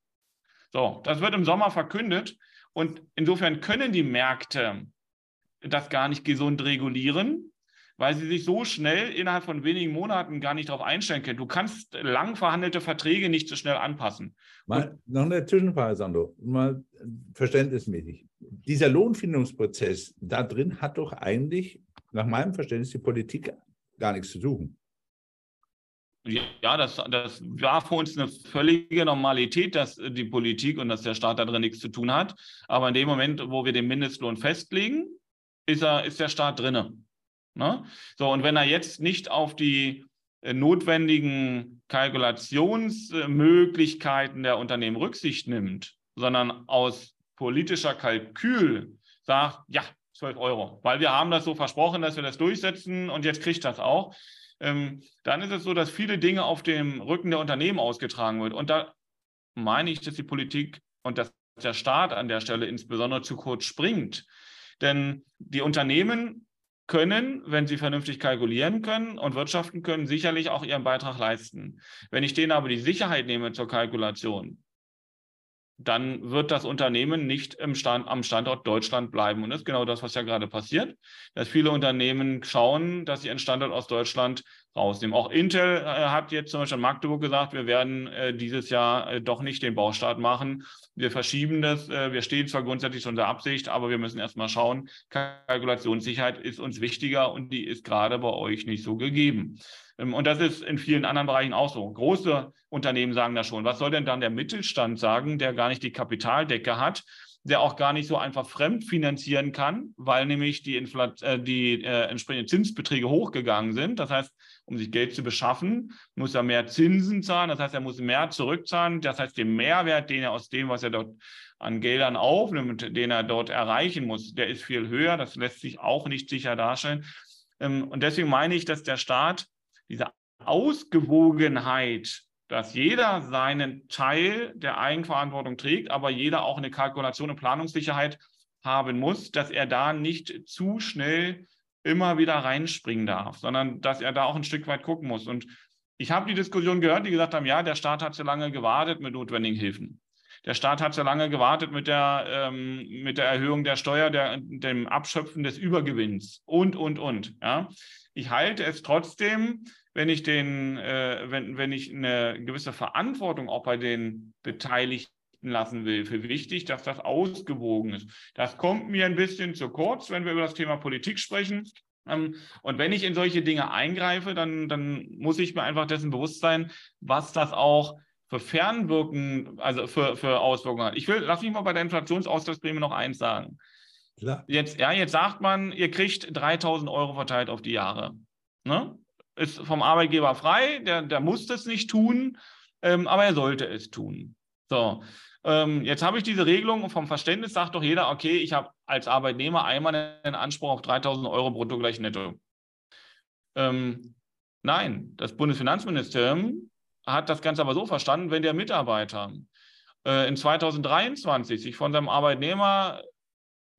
So, das wird im Sommer verkündet. Und insofern können die Märkte das gar nicht gesund regulieren, weil sie sich so schnell innerhalb von wenigen Monaten gar nicht darauf einstellen können. Du kannst lang verhandelte Verträge nicht so schnell anpassen. Mal, noch eine Zwischenfrage, Sandro, mal verständnismäßig. Dieser Lohnfindungsprozess da drin hat doch eigentlich, nach meinem Verständnis, die Politik gar nichts zu suchen. Ja, das, das war für uns eine völlige Normalität, dass die Politik und dass der Staat da drin nichts zu tun hat. Aber in dem Moment, wo wir den Mindestlohn festlegen, ist, er, ist der Staat drin. Ne? So, und wenn er jetzt nicht auf die äh, notwendigen Kalkulationsmöglichkeiten der Unternehmen Rücksicht nimmt, sondern aus politischer Kalkül sagt, ja, 12 Euro, weil wir haben das so versprochen, dass wir das durchsetzen und jetzt kriegt das auch, ähm, dann ist es so, dass viele Dinge auf dem Rücken der Unternehmen ausgetragen wird. Und da meine ich, dass die Politik und dass der Staat an der Stelle insbesondere zu kurz springt. Denn die Unternehmen können, wenn sie vernünftig kalkulieren können und wirtschaften können, sicherlich auch ihren Beitrag leisten. Wenn ich denen aber die Sicherheit nehme zur Kalkulation, dann wird das Unternehmen nicht Stand, am Standort Deutschland bleiben. Und das ist genau das, was ja gerade passiert, dass viele Unternehmen schauen, dass sie ihren Standort aus Deutschland rausnehmen. Auch Intel äh, hat jetzt zum Beispiel in Magdeburg gesagt, wir werden äh, dieses Jahr äh, doch nicht den Baustart machen. Wir verschieben das. Wir stehen zwar grundsätzlich schon der Absicht, aber wir müssen erstmal schauen. Kalkulationssicherheit ist uns wichtiger und die ist gerade bei euch nicht so gegeben. Ähm, und das ist in vielen anderen Bereichen auch so. Große Unternehmen sagen da schon. Was soll denn dann der Mittelstand sagen, der gar nicht die Kapitaldecke hat, der auch gar nicht so einfach fremd finanzieren kann, weil nämlich die, äh, die äh, entsprechenden Zinsbeträge hochgegangen sind. Das heißt, um sich Geld zu beschaffen, muss er mehr Zinsen zahlen. Das heißt, er muss mehr zurückzahlen. Das heißt, den Mehrwert, den er aus dem, was er dort an Geldern aufnimmt, den er dort erreichen muss, der ist viel höher. Das lässt sich auch nicht sicher darstellen. Ähm, und deswegen meine ich, dass der Staat diese Ausgewogenheit, dass jeder seinen Teil der Eigenverantwortung trägt, aber jeder auch eine Kalkulation und Planungssicherheit haben muss, dass er da nicht zu schnell immer wieder reinspringen darf, sondern dass er da auch ein Stück weit gucken muss. Und ich habe die Diskussion gehört, die gesagt haben, ja, der Staat hat zu lange gewartet mit notwendigen Hilfen. Der Staat hat zu lange gewartet mit der, ähm, mit der Erhöhung der Steuer, der, dem Abschöpfen des Übergewinns und, und, und. Ja. Ich halte es trotzdem wenn ich den, äh, wenn, wenn ich eine gewisse Verantwortung auch bei den Beteiligten lassen will, für wichtig, dass das ausgewogen ist. Das kommt mir ein bisschen zu kurz, wenn wir über das Thema Politik sprechen. Ähm, und wenn ich in solche Dinge eingreife, dann, dann muss ich mir einfach dessen bewusst sein, was das auch für Fernwirken, also für, für Auswirkungen hat. Ich will, lass mich mal bei der Inflationsausgleichsprämie noch eins sagen. Klar. Jetzt, ja, jetzt sagt man, ihr kriegt 3000 Euro verteilt auf die Jahre. Ne? Ist vom Arbeitgeber frei, der, der muss das nicht tun, ähm, aber er sollte es tun. So, ähm, jetzt habe ich diese Regelung und vom Verständnis sagt doch jeder, okay, ich habe als Arbeitnehmer einmal einen Anspruch auf 3000 Euro brutto gleich netto. Ähm, nein, das Bundesfinanzministerium hat das Ganze aber so verstanden, wenn der Mitarbeiter äh, in 2023 sich von seinem Arbeitnehmer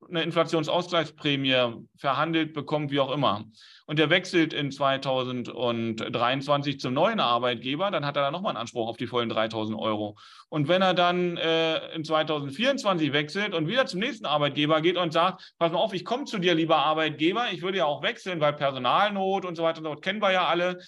eine Inflationsausgleichsprämie verhandelt bekommt, wie auch immer, und der wechselt in 2023 zum neuen Arbeitgeber, dann hat er da nochmal einen Anspruch auf die vollen 3000 Euro. Und wenn er dann äh, in 2024 wechselt und wieder zum nächsten Arbeitgeber geht und sagt, pass mal auf, ich komme zu dir, lieber Arbeitgeber, ich würde ja auch wechseln, weil Personalnot und so weiter, das kennen wir ja alle,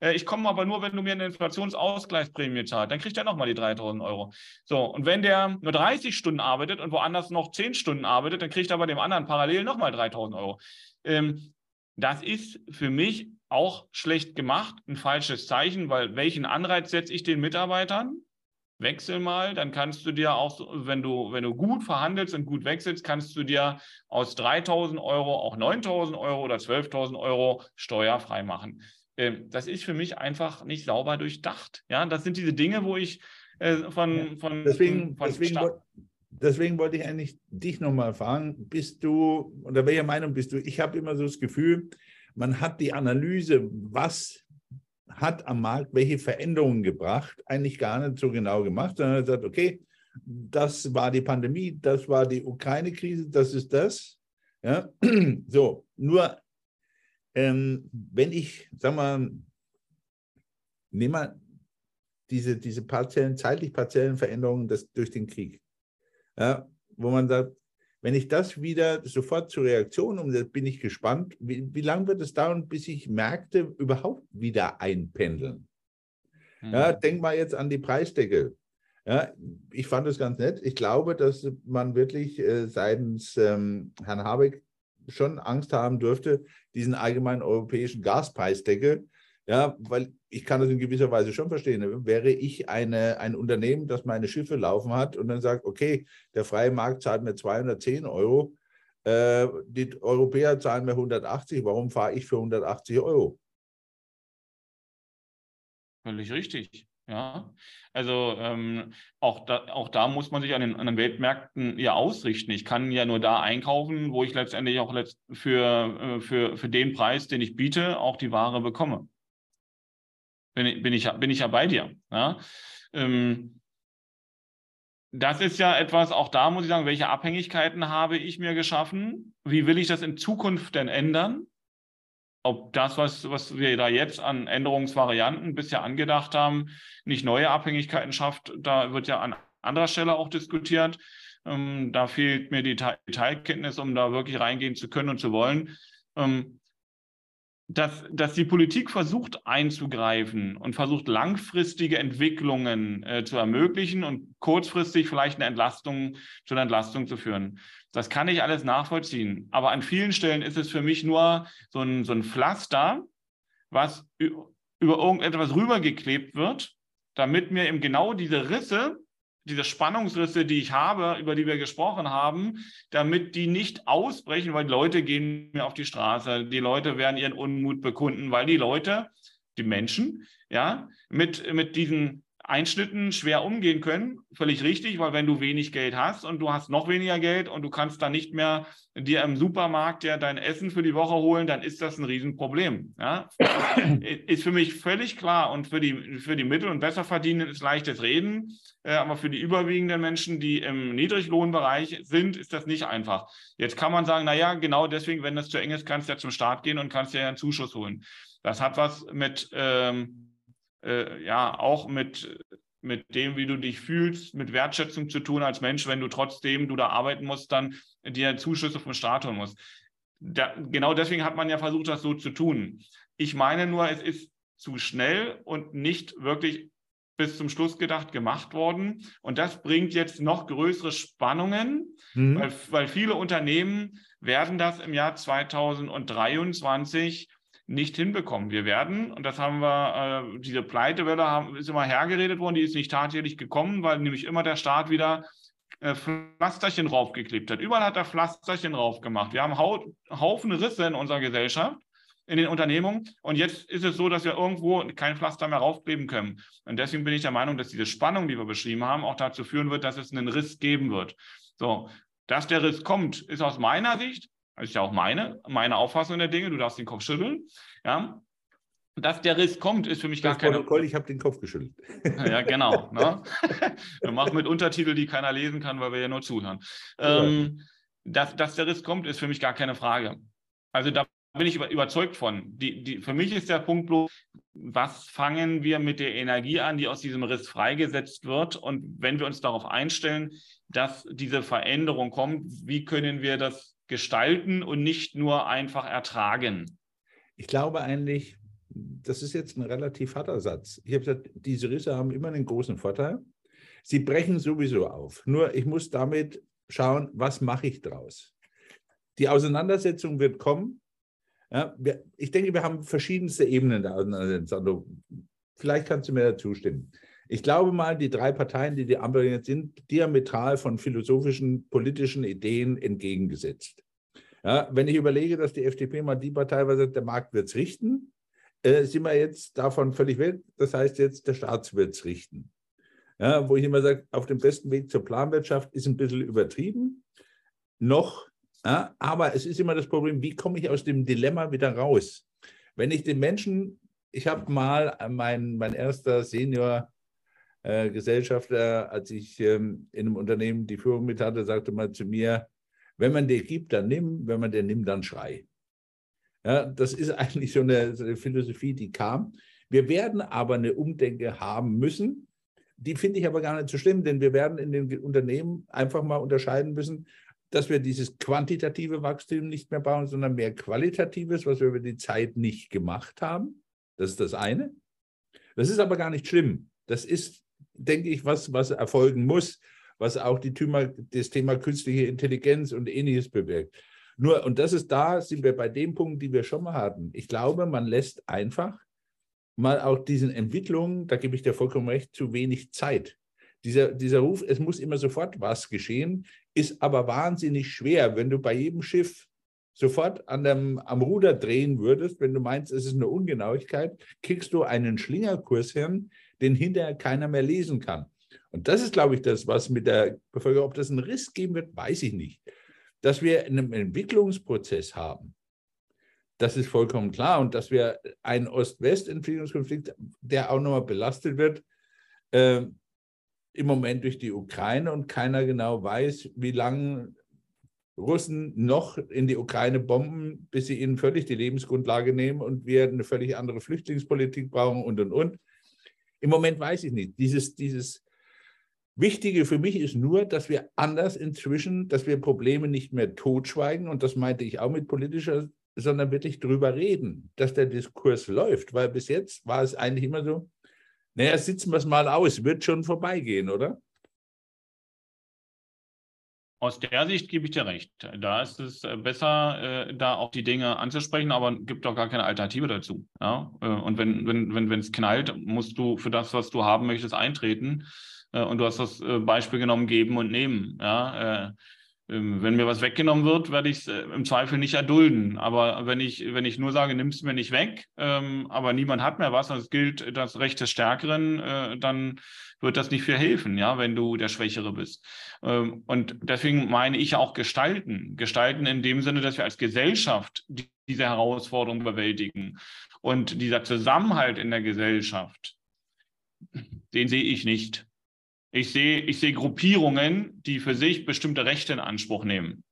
äh, ich komme aber nur, wenn du mir eine Inflationsausgleichsprämie zahlst. Dann kriegt er nochmal die 3000 Euro. So, und wenn der nur 30 Stunden arbeitet und woanders noch 10 Stunden arbeitet, dann kriegt er bei dem anderen parallel nochmal 3000 Euro. Ähm, das ist für mich auch schlecht gemacht, ein falsches Zeichen, weil welchen Anreiz setze ich den Mitarbeitern? Wechsel mal, dann kannst du dir auch, wenn du, wenn du gut verhandelst und gut wechselst, kannst du dir aus 3000 Euro auch 9000 Euro oder 12.000 Euro steuerfrei machen. Ähm, das ist für mich einfach nicht sauber durchdacht. Ja, das sind diese Dinge, wo ich äh, von, von, deswegen, von deswegen, deswegen wollte ich eigentlich dich nochmal fragen, bist du, oder welcher Meinung bist du? Ich habe immer so das Gefühl, man hat die Analyse, was hat am Markt welche Veränderungen gebracht, eigentlich gar nicht so genau gemacht, sondern sagt, okay, das war die Pandemie, das war die Ukraine-Krise, das ist das. Ja, [clears throat] so, nur ähm, wenn ich, sag mal, nehme mal diese, diese partiellen, zeitlich partiellen Veränderungen das, durch den Krieg, ja, wo man sagt, wenn ich das wieder sofort zur Reaktion umsetze, bin ich gespannt, wie, wie lange wird es dauern, bis sich Märkte überhaupt wieder einpendeln? Mhm. Ja, denk mal jetzt an die Preisdecke. Ja, ich fand das ganz nett. Ich glaube, dass man wirklich äh, seitens ähm, Herrn Habeck schon Angst haben dürfte, diesen allgemeinen europäischen Gaspreisdeckel. Ja, weil ich kann das in gewisser Weise schon verstehen. Wäre ich eine, ein Unternehmen, das meine Schiffe laufen hat und dann sagt, okay, der freie Markt zahlt mir 210 Euro, äh, die Europäer zahlen mir 180, warum fahre ich für 180 Euro? Völlig richtig. Ja, also ähm, auch, da, auch da muss man sich an den, an den Weltmärkten ja ausrichten. Ich kann ja nur da einkaufen, wo ich letztendlich auch letzt für, äh, für, für den Preis, den ich biete, auch die Ware bekomme. Bin ich, bin ich, bin ich ja bei dir. Ja? Ähm, das ist ja etwas, auch da muss ich sagen, welche Abhängigkeiten habe ich mir geschaffen? Wie will ich das in Zukunft denn ändern? Ob das, was, was wir da jetzt an Änderungsvarianten bisher angedacht haben, nicht neue Abhängigkeiten schafft, da wird ja an anderer Stelle auch diskutiert. Ähm, da fehlt mir die Detailkenntnis, um da wirklich reingehen zu können und zu wollen. Ähm, dass, dass die Politik versucht einzugreifen und versucht langfristige Entwicklungen äh, zu ermöglichen und kurzfristig vielleicht eine Entlastung zu einer Entlastung zu führen. Das kann ich alles nachvollziehen. Aber an vielen Stellen ist es für mich nur so ein, so ein Pflaster, was über irgendetwas rübergeklebt wird, damit mir eben genau diese Risse diese Spannungsrisse, die ich habe, über die wir gesprochen haben, damit die nicht ausbrechen, weil die Leute gehen mir auf die Straße, die Leute werden ihren Unmut bekunden, weil die Leute, die Menschen, ja, mit, mit diesen Einschnitten schwer umgehen können. Völlig richtig, weil wenn du wenig Geld hast und du hast noch weniger Geld und du kannst dann nicht mehr dir im Supermarkt ja dein Essen für die Woche holen, dann ist das ein Riesenproblem. Ja? [coughs] ist für mich völlig klar und für die, für die Mittel- und Besserverdienenden ist leichtes Reden, äh, aber für die überwiegenden Menschen, die im Niedriglohnbereich sind, ist das nicht einfach. Jetzt kann man sagen, naja, genau deswegen, wenn das zu eng ist, kannst du ja zum Staat gehen und kannst ja einen Zuschuss holen. Das hat was mit ähm, äh, ja auch mit, mit dem, wie du dich fühlst, mit Wertschätzung zu tun als Mensch, wenn du trotzdem du da arbeiten musst, dann dir Zuschüsse vom Staat holen musst. Da, genau deswegen hat man ja versucht, das so zu tun. Ich meine nur, es ist zu schnell und nicht wirklich bis zum Schluss gedacht gemacht worden. Und das bringt jetzt noch größere Spannungen, mhm. weil, weil viele Unternehmen werden das im Jahr 2023 nicht hinbekommen. Wir werden, und das haben wir, äh, diese Pleitewelle ist immer hergeredet worden, die ist nicht tatsächlich gekommen, weil nämlich immer der Staat wieder äh, Pflasterchen draufgeklebt hat. Überall hat er Pflasterchen drauf gemacht. Wir haben Haufen Risse in unserer Gesellschaft, in den Unternehmungen. Und jetzt ist es so, dass wir irgendwo kein Pflaster mehr raufkleben können. Und deswegen bin ich der Meinung, dass diese Spannung, die wir beschrieben haben, auch dazu führen wird, dass es einen Riss geben wird. So, dass der Riss kommt, ist aus meiner Sicht ist ja auch meine, meine Auffassung der Dinge. Du darfst den Kopf schütteln. Ja. Dass der Riss kommt, ist für mich gar keine. Protokoll, ich habe den Kopf geschüttelt. Ja, genau. [laughs] Ne? Wir machen mit Untertitel, die keiner lesen kann, weil wir ja nur zuhören. Ähm, dass, dass der Riss kommt, ist für mich gar keine Frage. Also da bin ich überzeugt von. Die, die, für mich ist der Punkt bloß, was fangen wir mit der Energie an, die aus diesem Riss freigesetzt wird? Und wenn wir uns darauf einstellen, dass diese Veränderung kommt, wie können wir das gestalten und nicht nur einfach ertragen? Ich glaube eigentlich, das ist jetzt ein relativ harter Satz. Ich habe gesagt, diese Risse haben immer einen großen Vorteil. Sie brechen sowieso auf. Nur ich muss damit schauen, was mache ich draus. Die Auseinandersetzung wird kommen. Ja, wir, ich denke, wir haben verschiedenste Ebenen der Auseinandersetzung. Vielleicht kannst du mir dazu stimmen. Ich glaube mal, die drei Parteien, die die Ampel jetzt sind, diametral von philosophischen, politischen Ideen entgegengesetzt. Ja, wenn ich überlege, dass die FDP mal die Partei war, sagt, der Markt wird es richten, äh, sind wir jetzt davon völlig weg. Das heißt jetzt, der Staat wird es richten. Ja, wo ich immer sage, auf dem besten Weg zur Planwirtschaft ist ein bisschen übertrieben. Noch, ja, aber es ist immer das Problem, wie komme ich aus dem Dilemma wieder raus? Wenn ich den Menschen, ich habe mal mein, mein erster Senior äh, Gesellschafter, als ich ähm, in einem Unternehmen die Führung mit hatte, sagte mal zu mir, wenn man dir gibt, dann nimm, wenn man dir nimmt, dann schrei. Ja, das ist [laughs] eigentlich so eine, so eine Philosophie, die kam. Wir werden aber eine Umdenke haben müssen. Die finde ich aber gar nicht so schlimm, denn wir werden in den Unternehmen einfach mal unterscheiden müssen, dass wir dieses quantitative Wachstum nicht mehr bauen, sondern mehr qualitatives, was wir über die Zeit nicht gemacht haben. Das ist das eine. Das ist aber gar nicht schlimm. Das ist denke ich, was, was erfolgen muss, was auch die Thema, das Thema künstliche Intelligenz und ähnliches bewirkt. Nur, und das ist da, sind wir bei dem Punkt, die wir schon mal hatten. Ich glaube, man lässt einfach mal auch diesen Entwicklungen, da gebe ich dir vollkommen recht, zu wenig Zeit. Dieser, dieser Ruf, es muss immer sofort was geschehen, ist aber wahnsinnig schwer, wenn du bei jedem Schiff sofort an dem, am Ruder drehen würdest, wenn du meinst, es ist eine Ungenauigkeit, kriegst du einen Schlingerkurs hin, den hinterher keiner mehr lesen kann. Und das ist, glaube ich, das, was mit der Bevölkerung, ob das einen Riss geben wird, weiß ich nicht. Dass wir einen Entwicklungsprozess haben, das ist vollkommen klar. Und dass wir einen Ost-West-Entwicklungskonflikt, der auch nochmal belastet wird, äh, im Moment durch die Ukraine und keiner genau weiß, wie lange Russen noch in die Ukraine bomben, bis sie ihnen völlig die Lebensgrundlage nehmen und wir eine völlig andere Flüchtlingspolitik brauchen und, und, und. Im Moment weiß ich nicht. Dieses, dieses Wichtige für mich ist nur, dass wir anders inzwischen, dass wir Probleme nicht mehr totschweigen, und das meinte ich auch mit politischer, sondern wirklich drüber reden, dass der Diskurs läuft. Weil bis jetzt war es eigentlich immer so, naja, sitzen wir es mal aus, wird schon vorbeigehen, oder? Aus der Sicht gebe ich dir recht. Da ist es äh, besser, äh, da auch die Dinge anzusprechen, aber gibt auch gar keine Alternative dazu. Ja? Äh, und wenn wenn wenn wenn es knallt, musst du für das, was du haben möchtest, eintreten. Äh, und du hast das Beispiel genommen, geben und nehmen. Ja? Äh, ähm, wenn mir was weggenommen wird, werde ich es im Zweifel nicht erdulden. Aber wenn ich, wenn ich nur sage, nimm es mir nicht weg, ähm, aber niemand hat mehr was und es gilt das Recht des Stärkeren, dann wird das nicht viel helfen, ja, wenn du der Schwächere bist. Ähm, und deswegen meine ich auch gestalten. Gestalten in dem Sinne, dass wir als Gesellschaft diese Herausforderung bewältigen. Und dieser Zusammenhalt in der Gesellschaft, den sehe ich nicht. Ich sehe, ich sehe Gruppierungen, die für sich bestimmte Rechte in Anspruch nehmen.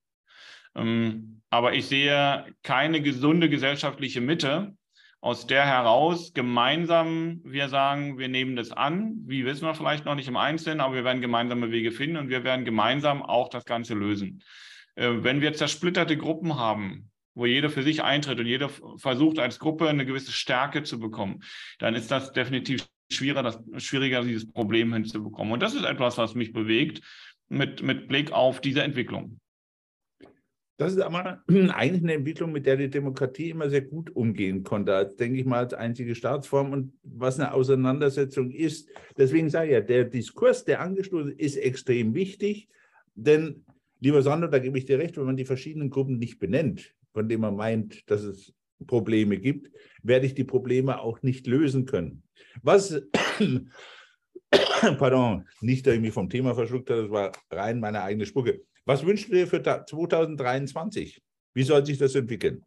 Ähm, aber ich sehe keine gesunde gesellschaftliche Mitte, aus der heraus gemeinsam wir sagen, wir nehmen das an. Wie wissen wir vielleicht noch nicht im Einzelnen, aber wir werden gemeinsame Wege finden und wir werden gemeinsam auch das Ganze lösen. Äh, wenn wir zersplitterte Gruppen haben, wo jeder für sich eintritt und jeder versucht als Gruppe eine gewisse Stärke zu bekommen, dann ist das definitiv schwieriger, das, schwieriger dieses Problem hinzubekommen. Und das ist etwas, was mich bewegt mit, mit Blick auf diese Entwicklung. Das ist aber [clears throat] eigentlich eine Entwicklung, mit der die Demokratie immer sehr gut umgehen konnte, als, denke ich mal, als einzige Staatsform und was eine Auseinandersetzung ist. Deswegen sage ich ja, der Diskurs, der angestoßen ist, extrem wichtig, denn, lieber Sandro, da gebe ich dir recht, wenn man die verschiedenen Gruppen nicht benennt, von denen man meint, dass es Probleme gibt, werde ich die Probleme auch nicht lösen können. Was, [coughs] pardon, nicht, dass ich mich vom Thema verschluckt habe, das war rein meine eigene Spucke. Was wünschst du dir für 2023? Wie soll sich das entwickeln?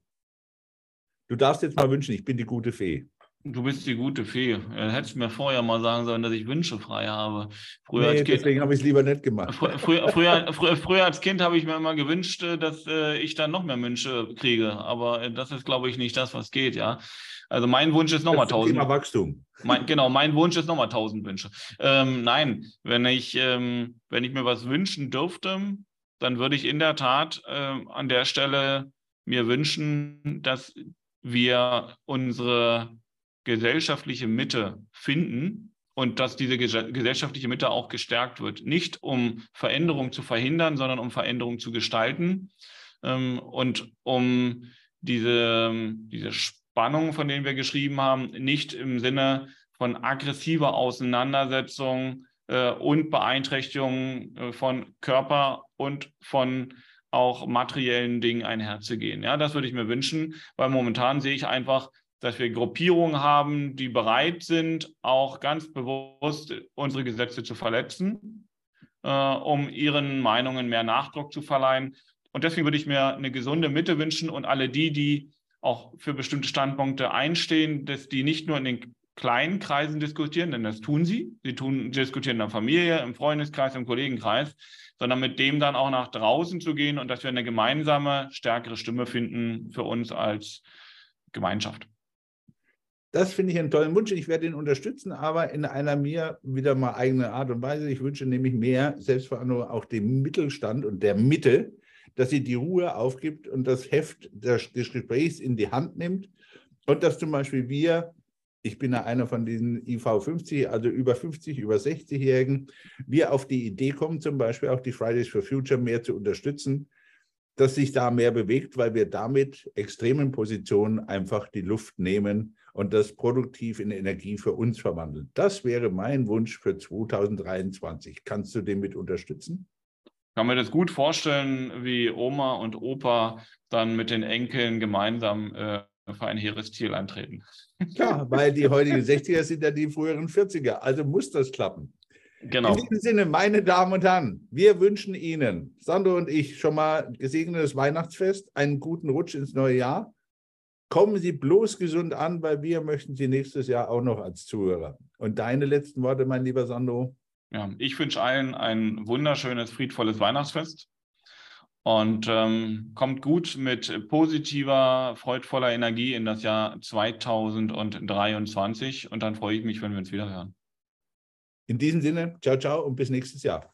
Du darfst jetzt mal wünschen, ich bin die gute Fee. Du bist die gute Fee. Du hättest mir vorher mal sagen sollen, dass ich Wünsche frei habe. Früher nee, deswegen habe ich es lieber nicht gemacht. Früher, früher, früher, früher, als Kind habe ich mir immer gewünscht, äh, dass äh, ich dann noch mehr Wünsche kriege. Aber äh, das ist, glaube ich, nicht das, was geht, ja. Also mein Wunsch ist nochmal 1000. Thema Wachstum. Mein, genau, mein Wunsch ist nochmal 1000 Wünsche. Ähm, nein, wenn ich, ähm, wenn ich mir was wünschen dürfte, dann würde ich in der Tat äh, an der Stelle mir wünschen, dass wir unsere gesellschaftliche Mitte finden und dass diese gesellschaftliche Mitte auch gestärkt wird. Nicht um Veränderung zu verhindern, sondern um Veränderung zu gestalten ähm, und um diese, diese Spannung, von denen wir geschrieben haben, nicht im Sinne von aggressiver Auseinandersetzung äh, und Beeinträchtigung äh, von Körper und von auch materiellen Dingen einherzugehen. Ja, das würde ich mir wünschen, weil momentan sehe ich einfach, dass wir Gruppierungen haben, die bereit sind, auch ganz bewusst unsere Gesetze zu verletzen, äh, um ihren Meinungen mehr Nachdruck zu verleihen. Und deswegen würde ich mir eine gesunde Mitte wünschen und alle die, die auch für bestimmte Standpunkte einstehen, dass die nicht nur in den kleinen Kreisen diskutieren, denn das tun sie. Sie tun, diskutieren in der Familie, im Freundeskreis, im Kollegenkreis, sondern mit dem dann auch nach draußen zu gehen und dass wir eine gemeinsame, stärkere Stimme finden für uns als Gemeinschaft. Das finde ich einen tollen Wunsch. Ich werde ihn unterstützen, aber in einer mir wieder mal eigenen Art und Weise. Ich wünsche nämlich mehr Selbstverantwortung auch dem Mittelstand und der Mitte, dass sie die Ruhe aufgibt und das Heft des Gesprächs in die Hand nimmt und dass zum Beispiel wir ich bin ja einer von diesen IV 50, also über 50, über 60-Jährigen, wir auf die Idee kommen, zum Beispiel auch die Fridays for Future mehr zu unterstützen, dass sich da mehr bewegt, weil wir damit extremen Positionen einfach die Luft nehmen und das produktiv in Energie für uns verwandeln. Das wäre mein Wunsch für 2023. Kannst du den mit unterstützen? Ich kann mir das gut vorstellen, wie Oma und Opa dann mit den Enkeln gemeinsam äh, für ein hehres Ziel antreten. Klar, [laughs] weil die heutigen 60er sind ja die früheren 40er. Also muss das klappen. Genau. In diesem Sinne, meine Damen und Herren, wir wünschen Ihnen, Sandro und ich, schon mal gesegnetes Weihnachtsfest, einen guten Rutsch ins neue Jahr. Kommen Sie bloß gesund an, weil wir möchten Sie nächstes Jahr auch noch als Zuhörer. Und deine letzten Worte, mein lieber Sandro? Ja, ich wünsche allen ein wunderschönes, friedvolles Weihnachtsfest und ähm, kommt gut mit positiver, freudvoller Energie in das Jahr 2023 und dann freue ich mich, wenn wir uns wieder hören. In diesem Sinne, ciao, ciao und bis nächstes Jahr.